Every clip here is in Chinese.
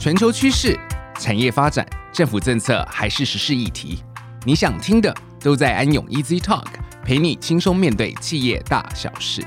全球趋势、产业发展、政府政策还是时事议题，你想听的都在安永 Easy Talk，陪你轻松面对企业大小事。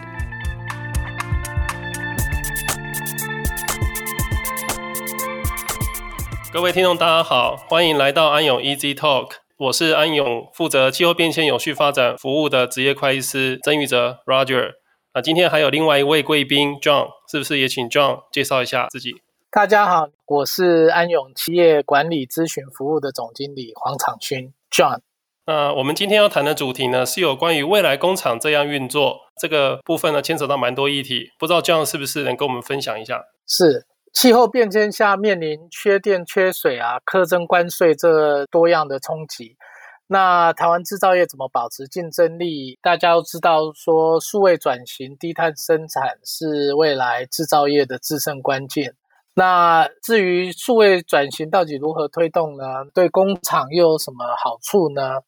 各位听众，大家好，欢迎来到安永 Easy Talk，我是安永负责气候变迁永续发展服务的职业会计师曾宇哲 Roger。那今天还有另外一位贵宾 John，是不是也请 John 介绍一下自己？大家好，我是安永企业管理咨询服务的总经理黄长勋 John。那我们今天要谈的主题呢，是有关于未来工厂这样运作这个部分呢，牵扯到蛮多议题，不知道 John 是不是能跟我们分享一下？是。气候变迁下面临缺电、缺水啊，苛征关税这多样的冲击。那台湾制造业怎么保持竞争力？大家都知道，说数位转型、低碳生产是未来制造业的制胜关键。那至于数位转型到底如何推动呢？对工厂又有什么好处呢？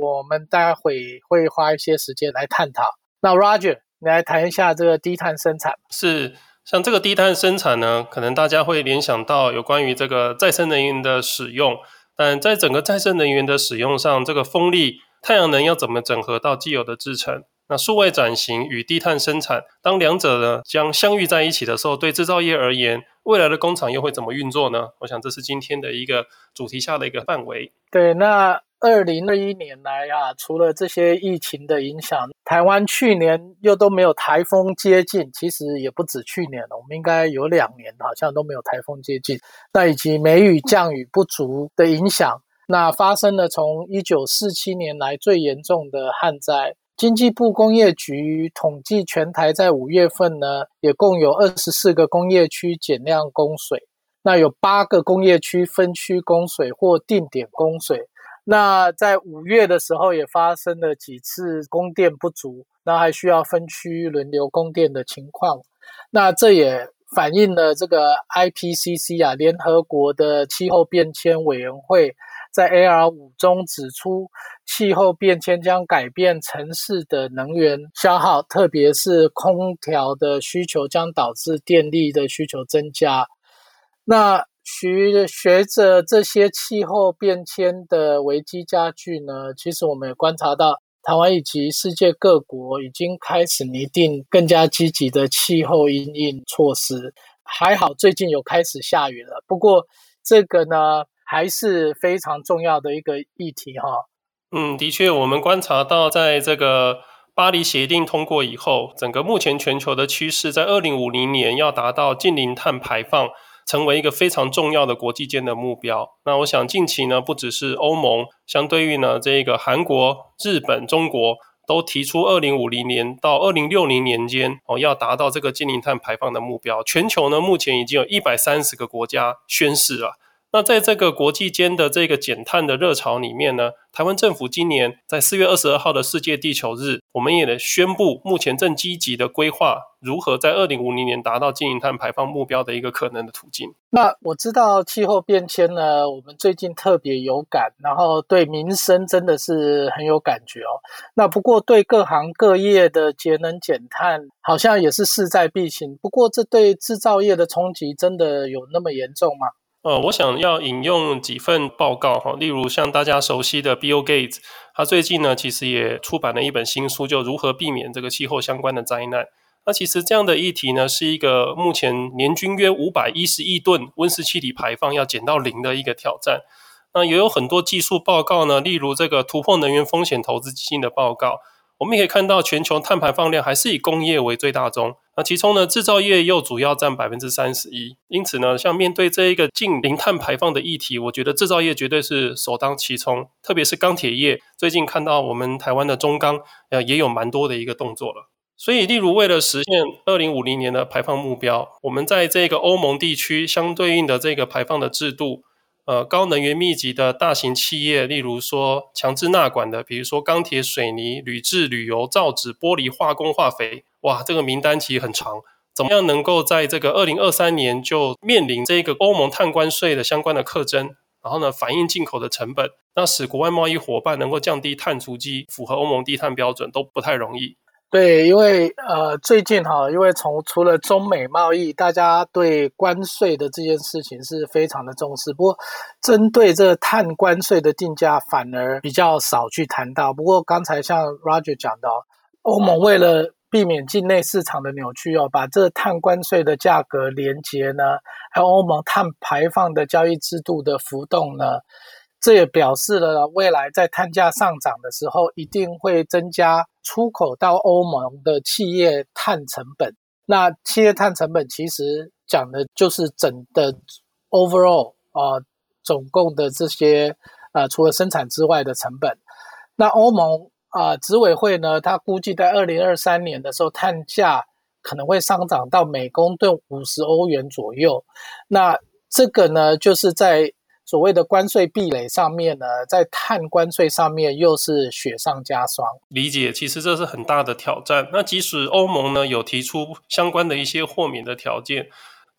我们待会会花一些时间来探讨。那 Roger，你来谈一下这个低碳生产。是。像这个低碳生产呢，可能大家会联想到有关于这个再生能源的使用，但在整个再生能源的使用上，这个风力、太阳能要怎么整合到既有的制程？那数位转型与低碳生产，当两者呢将相遇在一起的时候，对制造业而言，未来的工厂又会怎么运作呢？我想这是今天的一个主题下的一个范围。对，那。二零二一年来啊，除了这些疫情的影响，台湾去年又都没有台风接近，其实也不止去年了，我们应该有两年好像都没有台风接近。那以及梅雨降雨不足的影响，那发生了从一九四七年来最严重的旱灾。经济部工业局统计，全台在五月份呢，也共有二十四个工业区减量供水，那有八个工业区分区供水或定点供水。那在五月的时候也发生了几次供电不足，那还需要分区轮流供电的情况。那这也反映了这个 IPCC 啊，联合国的气候变迁委员会在 AR 五中指出，气候变迁将改变城市的能源消耗，特别是空调的需求将导致电力的需求增加。那随随着这些气候变迁的危机加剧呢，其实我们也观察到，台湾以及世界各国已经开始拟定更加积极的气候因应措施。还好最近有开始下雨了，不过这个呢还是非常重要的一个议题哈。嗯，的确，我们观察到，在这个巴黎协定通过以后，整个目前全球的趋势，在二零五零年要达到净零碳排放。成为一个非常重要的国际间的目标。那我想近期呢，不只是欧盟，相对于呢这个韩国、日本、中国都提出二零五零年到二零六零年间哦，要达到这个净零碳排放的目标。全球呢目前已经有一百三十个国家宣誓了。那在这个国际间的这个减碳的热潮里面呢，台湾政府今年在四月二十二号的世界地球日，我们也宣布目前正积极的规划如何在二零五零年达到净零碳排放目标的一个可能的途径。那我知道气候变迁呢，我们最近特别有感，然后对民生真的是很有感觉哦。那不过对各行各业的节能减碳好像也是势在必行。不过这对制造业的冲击真的有那么严重吗？呃，我想要引用几份报告哈，例如像大家熟悉的 Bill Gates，他最近呢其实也出版了一本新书，就如何避免这个气候相关的灾难。那其实这样的议题呢，是一个目前年均约五百一十亿吨温室气体排放要减到零的一个挑战。那也有很多技术报告呢，例如这个突破能源风险投资基金的报告。我们也可以看到，全球碳排放量还是以工业为最大宗。那其中呢，制造业又主要占百分之三十一。因此呢，像面对这一个近零碳排放的议题，我觉得制造业绝对是首当其冲。特别是钢铁业，最近看到我们台湾的中钢，呃，也有蛮多的一个动作了。所以，例如为了实现二零五零年的排放目标，我们在这个欧盟地区相对应的这个排放的制度。呃，高能源密集的大型企业，例如说强制纳管的，比如说钢铁、水泥、铝制、铝油、造纸、玻璃、化工、化肥，哇，这个名单其实很长。怎么样能够在这个二零二三年就面临这个欧盟碳关税的相关的课征，然后呢，反映进口的成本，那使国外贸易伙伴能够降低碳足迹，符合欧盟低碳标准，都不太容易。对，因为呃，最近哈，因为从除了中美贸易，大家对关税的这件事情是非常的重视。不过，针对这个碳关税的定价，反而比较少去谈到。不过，刚才像 Roger 讲到，欧盟为了避免境内市场的扭曲哦，把这碳关税的价格连接呢，还有欧盟碳排放的交易制度的浮动呢。这也表示了未来在碳价上涨的时候，一定会增加出口到欧盟的企业碳成本。那企业碳成本其实讲的就是整的 overall 啊、呃，总共的这些啊、除了生产之外的成本。那欧盟啊，执、委会呢，它估计在二零二三年的时候，碳价可能会上涨到每公吨五十欧元左右。那这个呢，就是在所谓的关税壁垒上面呢，在碳关税上面又是雪上加霜。理解，其实这是很大的挑战。那即使欧盟呢有提出相关的一些豁免的条件，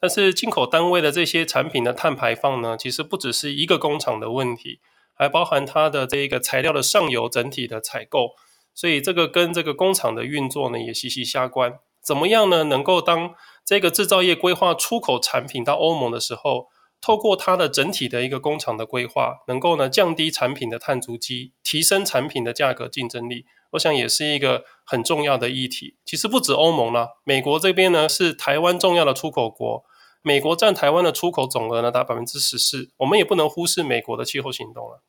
但是进口单位的这些产品的碳排放呢，其实不只是一个工厂的问题，还包含它的这个材料的上游整体的采购。所以这个跟这个工厂的运作呢也息息相关。怎么样呢？能够当这个制造业规划出口产品到欧盟的时候，透过它的整体的一个工厂的规划，能够呢降低产品的碳足迹，提升产品的价格竞争力，我想也是一个很重要的议题。其实不止欧盟啦，美国这边呢是台湾重要的出口国，美国占台湾的出口总额呢达百分之十四，我们也不能忽视美国的气候行动了。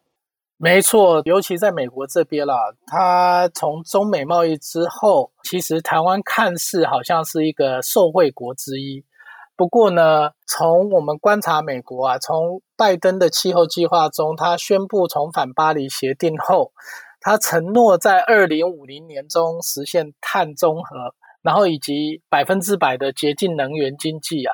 没错，尤其在美国这边啦，它从中美贸易之后，其实台湾看似好像是一个受惠国之一。不过呢，从我们观察美国啊，从拜登的气候计划中，他宣布重返巴黎协定后，他承诺在二零五零年中实现碳中和，然后以及百分之百的洁净能源经济啊，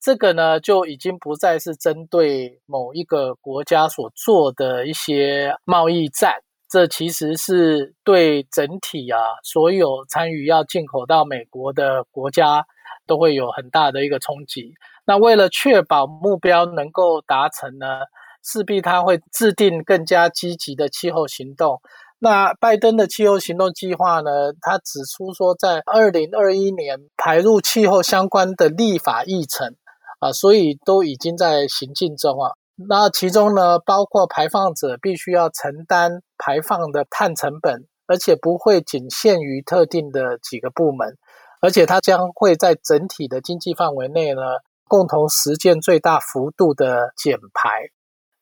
这个呢就已经不再是针对某一个国家所做的一些贸易战，这其实是对整体啊所有参与要进口到美国的国家。都会有很大的一个冲击。那为了确保目标能够达成呢，势必他会制定更加积极的气候行动。那拜登的气候行动计划呢，他指出说，在二零二一年排入气候相关的立法议程啊，所以都已经在行进中啊。那其中呢，包括排放者必须要承担排放的碳成本，而且不会仅限于特定的几个部门。而且它将会在整体的经济范围内呢，共同实践最大幅度的减排。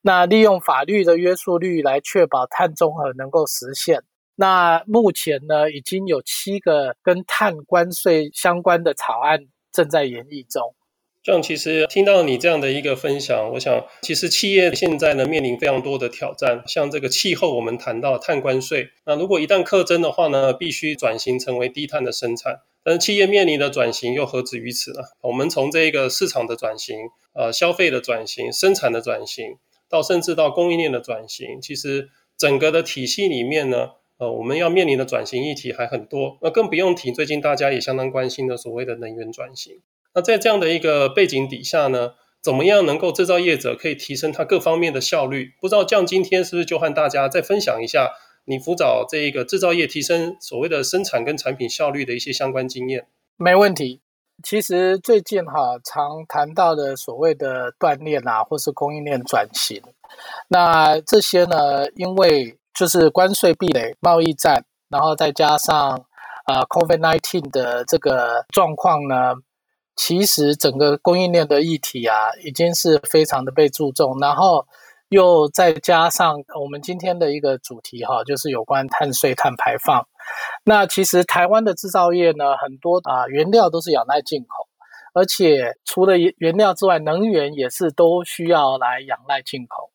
那利用法律的约束力来确保碳中和能够实现。那目前呢，已经有七个跟碳关税相关的草案正在研议中。这样其实听到你这样的一个分享，我想其实企业现在呢面临非常多的挑战，像这个气候，我们谈到碳关税，那如果一旦课征的话呢，必须转型成为低碳的生产。但是企业面临的转型又何止于此呢？我们从这个市场的转型、呃消费的转型、生产的转型，到甚至到供应链的转型，其实整个的体系里面呢，呃我们要面临的转型议题还很多。那更不用提最近大家也相当关心的所谓的能源转型。那在这样的一个背景底下呢，怎么样能够制造业者可以提升它各方面的效率？不知道这样今天是不是就和大家再分享一下？你辅导这一个制造业提升所谓的生产跟产品效率的一些相关经验，没问题。其实最近哈常谈到的所谓的锻炼啊，或是供应链转型，那这些呢，因为就是关税壁垒、贸易战，然后再加上呃 COVID-19 的这个状况呢，其实整个供应链的议题啊，已经是非常的被注重，然后。又再加上我们今天的一个主题哈，就是有关碳税、碳排放。那其实台湾的制造业呢，很多啊原料都是仰赖进口，而且除了原料之外，能源也是都需要来仰赖进口。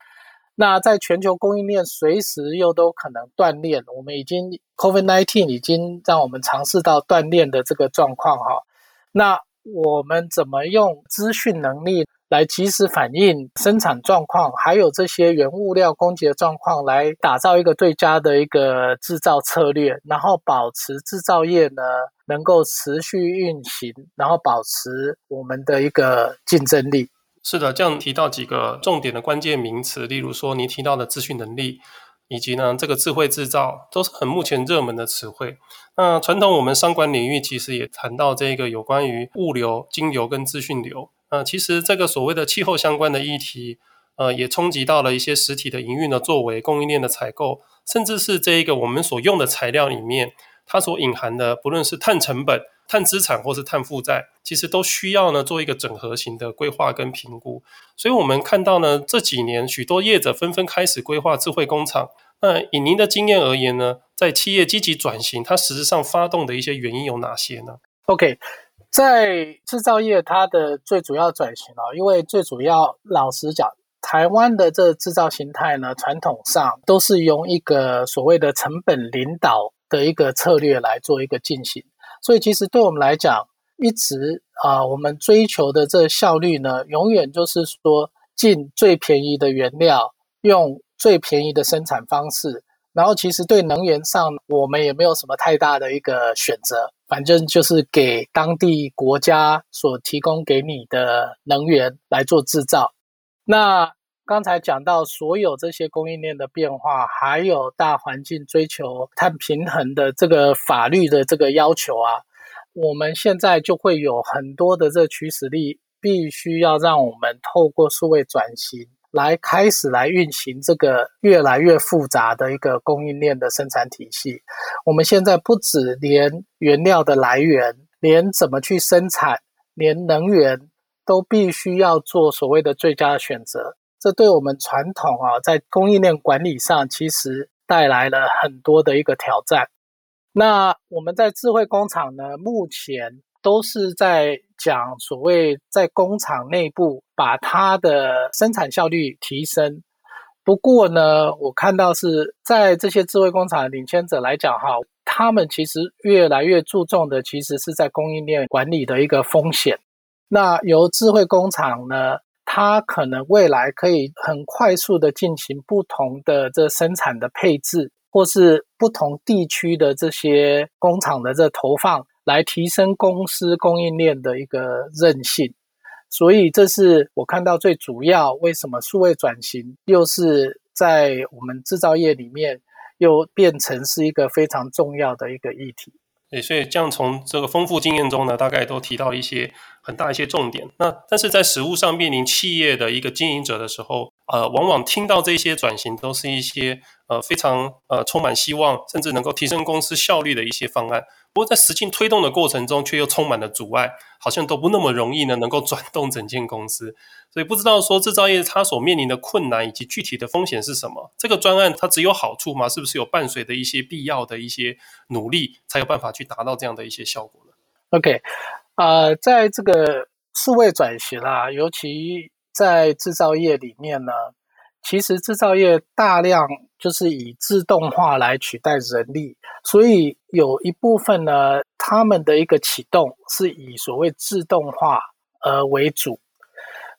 那在全球供应链随时又都可能断链，我们已经 COVID-19 已经让我们尝试到断链的这个状况哈。那我们怎么用资讯能力？来及时反映生产状况，还有这些原物料供给的状况，来打造一个最佳的一个制造策略，然后保持制造业呢能够持续运行，然后保持我们的一个竞争力。是的，这样提到几个重点的关键名词，例如说你提到的资讯能力，以及呢这个智慧制造，都是很目前热门的词汇。那传统我们商管领域其实也谈到这个有关于物流、金流跟资讯流。呃，其实这个所谓的气候相关的议题，呃，也冲击到了一些实体的营运的作为、供应链的采购，甚至是这一个我们所用的材料里面，它所隐含的，不论是碳成本、碳资产或是碳负债，其实都需要呢做一个整合型的规划跟评估。所以，我们看到呢这几年许多业者纷纷开始规划智慧工厂。那以您的经验而言呢，在企业积极转型，它实质上发动的一些原因有哪些呢？OK。在制造业，它的最主要转型啊，因为最主要，老实讲，台湾的这制造形态呢，传统上都是用一个所谓的成本领导的一个策略来做一个进行，所以其实对我们来讲，一直啊，我们追求的这效率呢，永远就是说进最便宜的原料，用最便宜的生产方式。然后，其实对能源上，我们也没有什么太大的一个选择，反正就是给当地国家所提供给你的能源来做制造。那刚才讲到所有这些供应链的变化，还有大环境追求碳平衡的这个法律的这个要求啊，我们现在就会有很多的这驱使力，必须要让我们透过数位转型。来开始来运行这个越来越复杂的一个供应链的生产体系。我们现在不止连原料的来源，连怎么去生产，连能源都必须要做所谓的最佳的选择。这对我们传统啊，在供应链管理上其实带来了很多的一个挑战。那我们在智慧工厂呢，目前都是在。讲所谓在工厂内部把它的生产效率提升，不过呢，我看到是在这些智慧工厂的领先者来讲哈，他们其实越来越注重的其实是在供应链管理的一个风险。那由智慧工厂呢，它可能未来可以很快速的进行不同的这生产的配置，或是不同地区的这些工厂的这投放。来提升公司供应链的一个韧性，所以这是我看到最主要为什么数位转型又是在我们制造业里面又变成是一个非常重要的一个议题。对，所以这样从这个丰富经验中呢，大概都提到一些很大一些重点。那但是在实物上面临企业的一个经营者的时候，呃，往往听到这些转型都是一些呃非常呃充满希望，甚至能够提升公司效率的一些方案。不过在实际推动的过程中，却又充满了阻碍，好像都不那么容易呢，能够转动整间公司。所以不知道说制造业它所面临的困难以及具体的风险是什么？这个专案它只有好处吗？是不是有伴随的一些必要的一些努力，才有办法去达到这样的一些效果呢？OK，呃，在这个数位转型啦，尤其在制造业里面呢，其实制造业大量就是以自动化来取代人力，所以有一部分呢，他们的一个启动是以所谓自动化呃为主。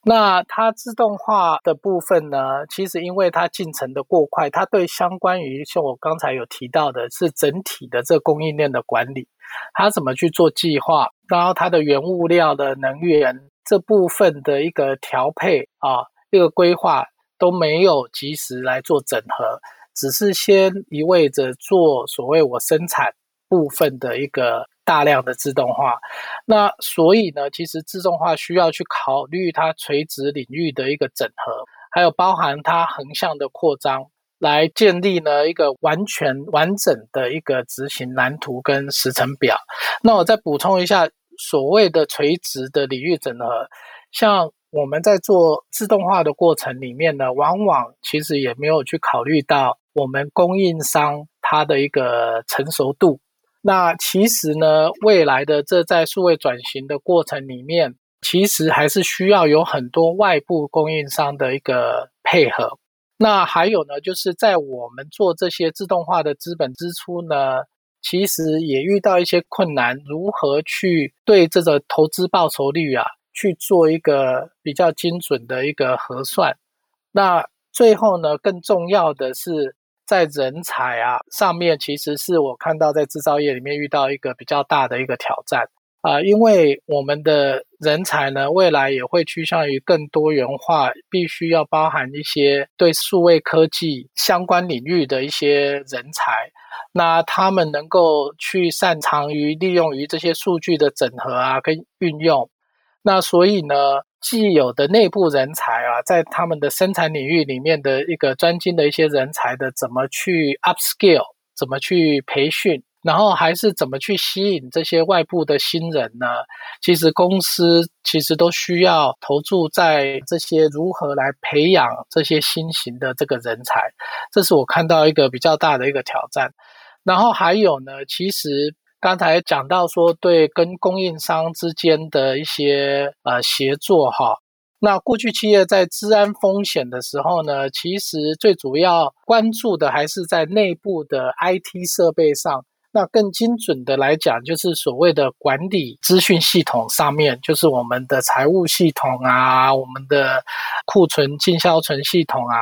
那它自动化的部分呢，其实因为它进程的过快，它对相关于像我刚才有提到的是整体的这供应链的管理，它怎么去做计划，然后它的原物料的能源这部分的一个调配啊，一个规划都没有及时来做整合，只是先一味着做所谓我生产部分的一个。大量的自动化，那所以呢，其实自动化需要去考虑它垂直领域的一个整合，还有包含它横向的扩张，来建立呢一个完全完整的一个执行蓝图跟时程表。那我再补充一下，所谓的垂直的领域整合，像我们在做自动化的过程里面呢，往往其实也没有去考虑到我们供应商它的一个成熟度。那其实呢，未来的这在数位转型的过程里面，其实还是需要有很多外部供应商的一个配合。那还有呢，就是在我们做这些自动化的资本支出呢，其实也遇到一些困难，如何去对这个投资报酬率啊，去做一个比较精准的一个核算。那最后呢，更重要的是。在人才啊上面，其实是我看到在制造业里面遇到一个比较大的一个挑战。啊、因为我们的人才呢，未来也会趋向于更多元化，必须要包含一些对数位科技相关领域的一些人才。那他们能够去擅长于利用于这些数据的整合啊，跟运用。那所以呢，既有的内部人才啊，在他们的生产领域里面的一个专精的一些人才的怎么去 upscale，怎么去培训。然后还是怎么去吸引这些外部的新人呢？其实公司其实都需要投注在这些如何来培养这些新型的这个人才，这是我看到一个比较大的一个挑战。然后还有呢，其实刚才讲到说，对跟供应商之间的一些呃协作哈。那过去企业在治安风险的时候呢，其实最主要关注的还是在内部的 IT 设备上。那更精准的来讲，就是所谓的管理资讯系统上面，就是我们的财务系统啊，我们的库存进销存系统啊。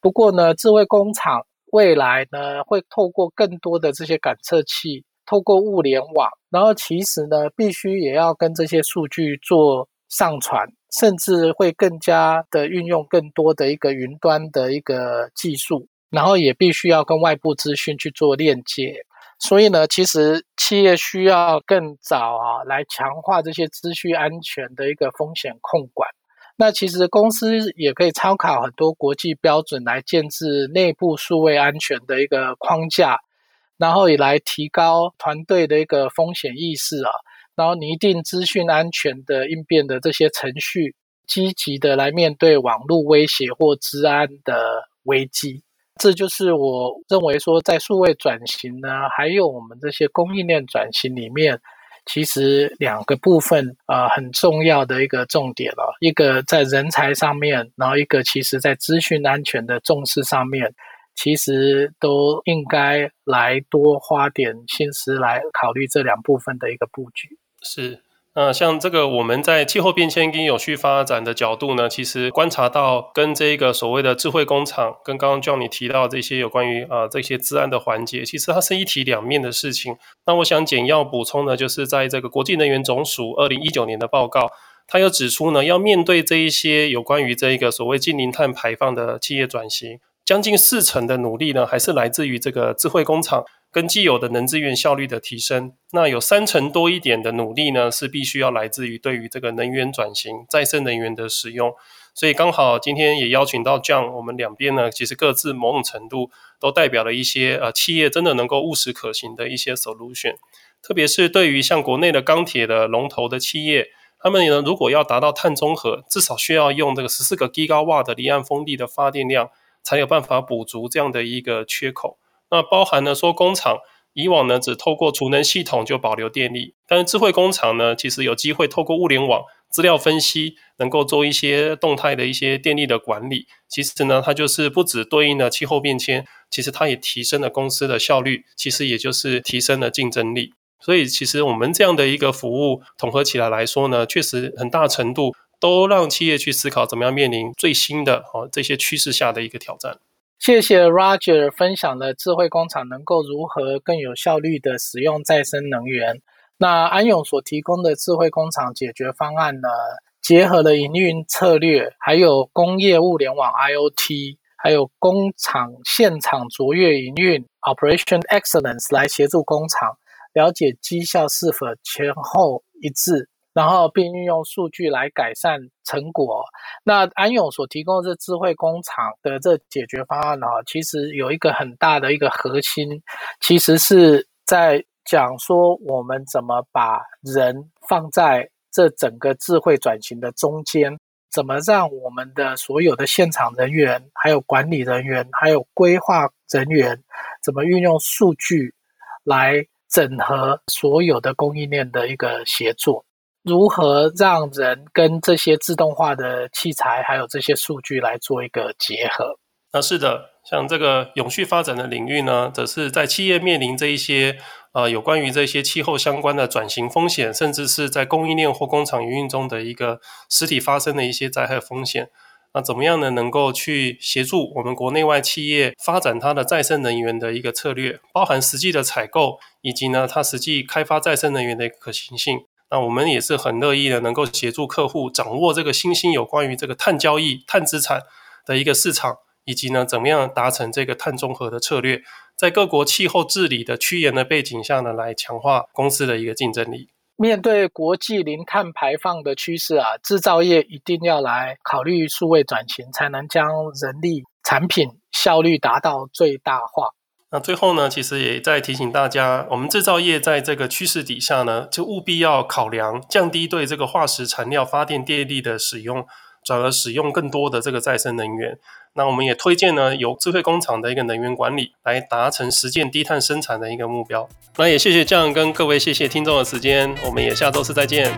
不过呢，智慧工厂未来呢，会透过更多的这些感测器，透过物联网，然后其实呢，必须也要跟这些数据做上传，甚至会更加的运用更多的一个云端的一个技术，然后也必须要跟外部资讯去做链接。所以呢，其实企业需要更早啊，来强化这些资讯安全的一个风险控管。那其实公司也可以参考很多国际标准来建置内部数位安全的一个框架，然后也来提高团队的一个风险意识啊，然后拟定资讯安全的应变的这些程序，积极的来面对网络威胁或治安的危机。这就是我认为说，在数位转型呢，还有我们这些供应链转型里面，其实两个部分啊，很重要的一个重点了。一个在人才上面，然后一个其实在资讯安全的重视上面，其实都应该来多花点心思来考虑这两部分的一个布局。是。那像这个我们在气候变迁跟有序发展的角度呢，其实观察到跟这个所谓的智慧工厂，跟刚刚 John 你提到这些有关于啊、呃、这些治安的环节，其实它是一体两面的事情。那我想简要补充的，就是在这个国际能源总署二零一九年的报告，它又指出呢，要面对这一些有关于这一个所谓近零碳排放的企业转型，将近四成的努力呢，还是来自于这个智慧工厂。跟既有的能资源效率的提升，那有三成多一点的努力呢，是必须要来自于对于这个能源转型、再生能源的使用。所以刚好今天也邀请到 John，我们两边呢，其实各自某种程度都代表了一些呃企业真的能够务实可行的一些 solution。特别是对于像国内的钢铁的龙头的企业，他们呢如果要达到碳中和，至少需要用这个十四个 gigawat 的离岸风力的发电量，才有办法补足这样的一个缺口。那包含了说，工厂以往呢只透过储能系统就保留电力，但是智慧工厂呢，其实有机会透过物联网资料分析，能够做一些动态的一些电力的管理。其实呢，它就是不只对应了气候变迁，其实它也提升了公司的效率，其实也就是提升了竞争力。所以，其实我们这样的一个服务统合起来来说呢，确实很大程度都让企业去思考怎么样面临最新的哦这些趋势下的一个挑战。谢谢 Roger 分享的智慧工厂能够如何更有效率地使用再生能源。那安永所提供的智慧工厂解决方案呢，结合了营运策略，还有工业物联网 IoT，还有工厂现场卓越营运 Operation Excellence 来协助工厂了解绩效是否前后一致。然后并运用数据来改善成果。那安永所提供的这智慧工厂的这解决方案呢，其实有一个很大的一个核心，其实是在讲说我们怎么把人放在这整个智慧转型的中间，怎么让我们的所有的现场人员、还有管理人员、还有规划人员，怎么运用数据来整合所有的供应链的一个协作。如何让人跟这些自动化的器材，还有这些数据来做一个结合？那是的，像这个永续发展的领域呢，则是在企业面临这一些呃有关于这些气候相关的转型风险，甚至是在供应链或工厂营运中的一个实体发生的一些灾害风险。那怎么样呢？能够去协助我们国内外企业发展它的再生能源的一个策略，包含实际的采购，以及呢它实际开发再生能源的一个可行性。那我们也是很乐意的，能够协助客户掌握这个新兴有关于这个碳交易、碳资产的一个市场，以及呢，怎么样达成这个碳中和的策略，在各国气候治理的趋严的背景下呢，来强化公司的一个竞争力。面对国际零碳排放的趋势啊，制造业一定要来考虑数位转型，才能将人力、产品效率达到最大化。那最后呢，其实也在提醒大家，我们制造业在这个趋势底下呢，就务必要考量降低对这个化石燃料发电电力的使用，转而使用更多的这个再生能源。那我们也推荐呢，由智慧工厂的一个能源管理来达成实践低碳生产的一个目标。那也谢谢 John 跟各位，谢谢听众的时间，我们也下周四再见。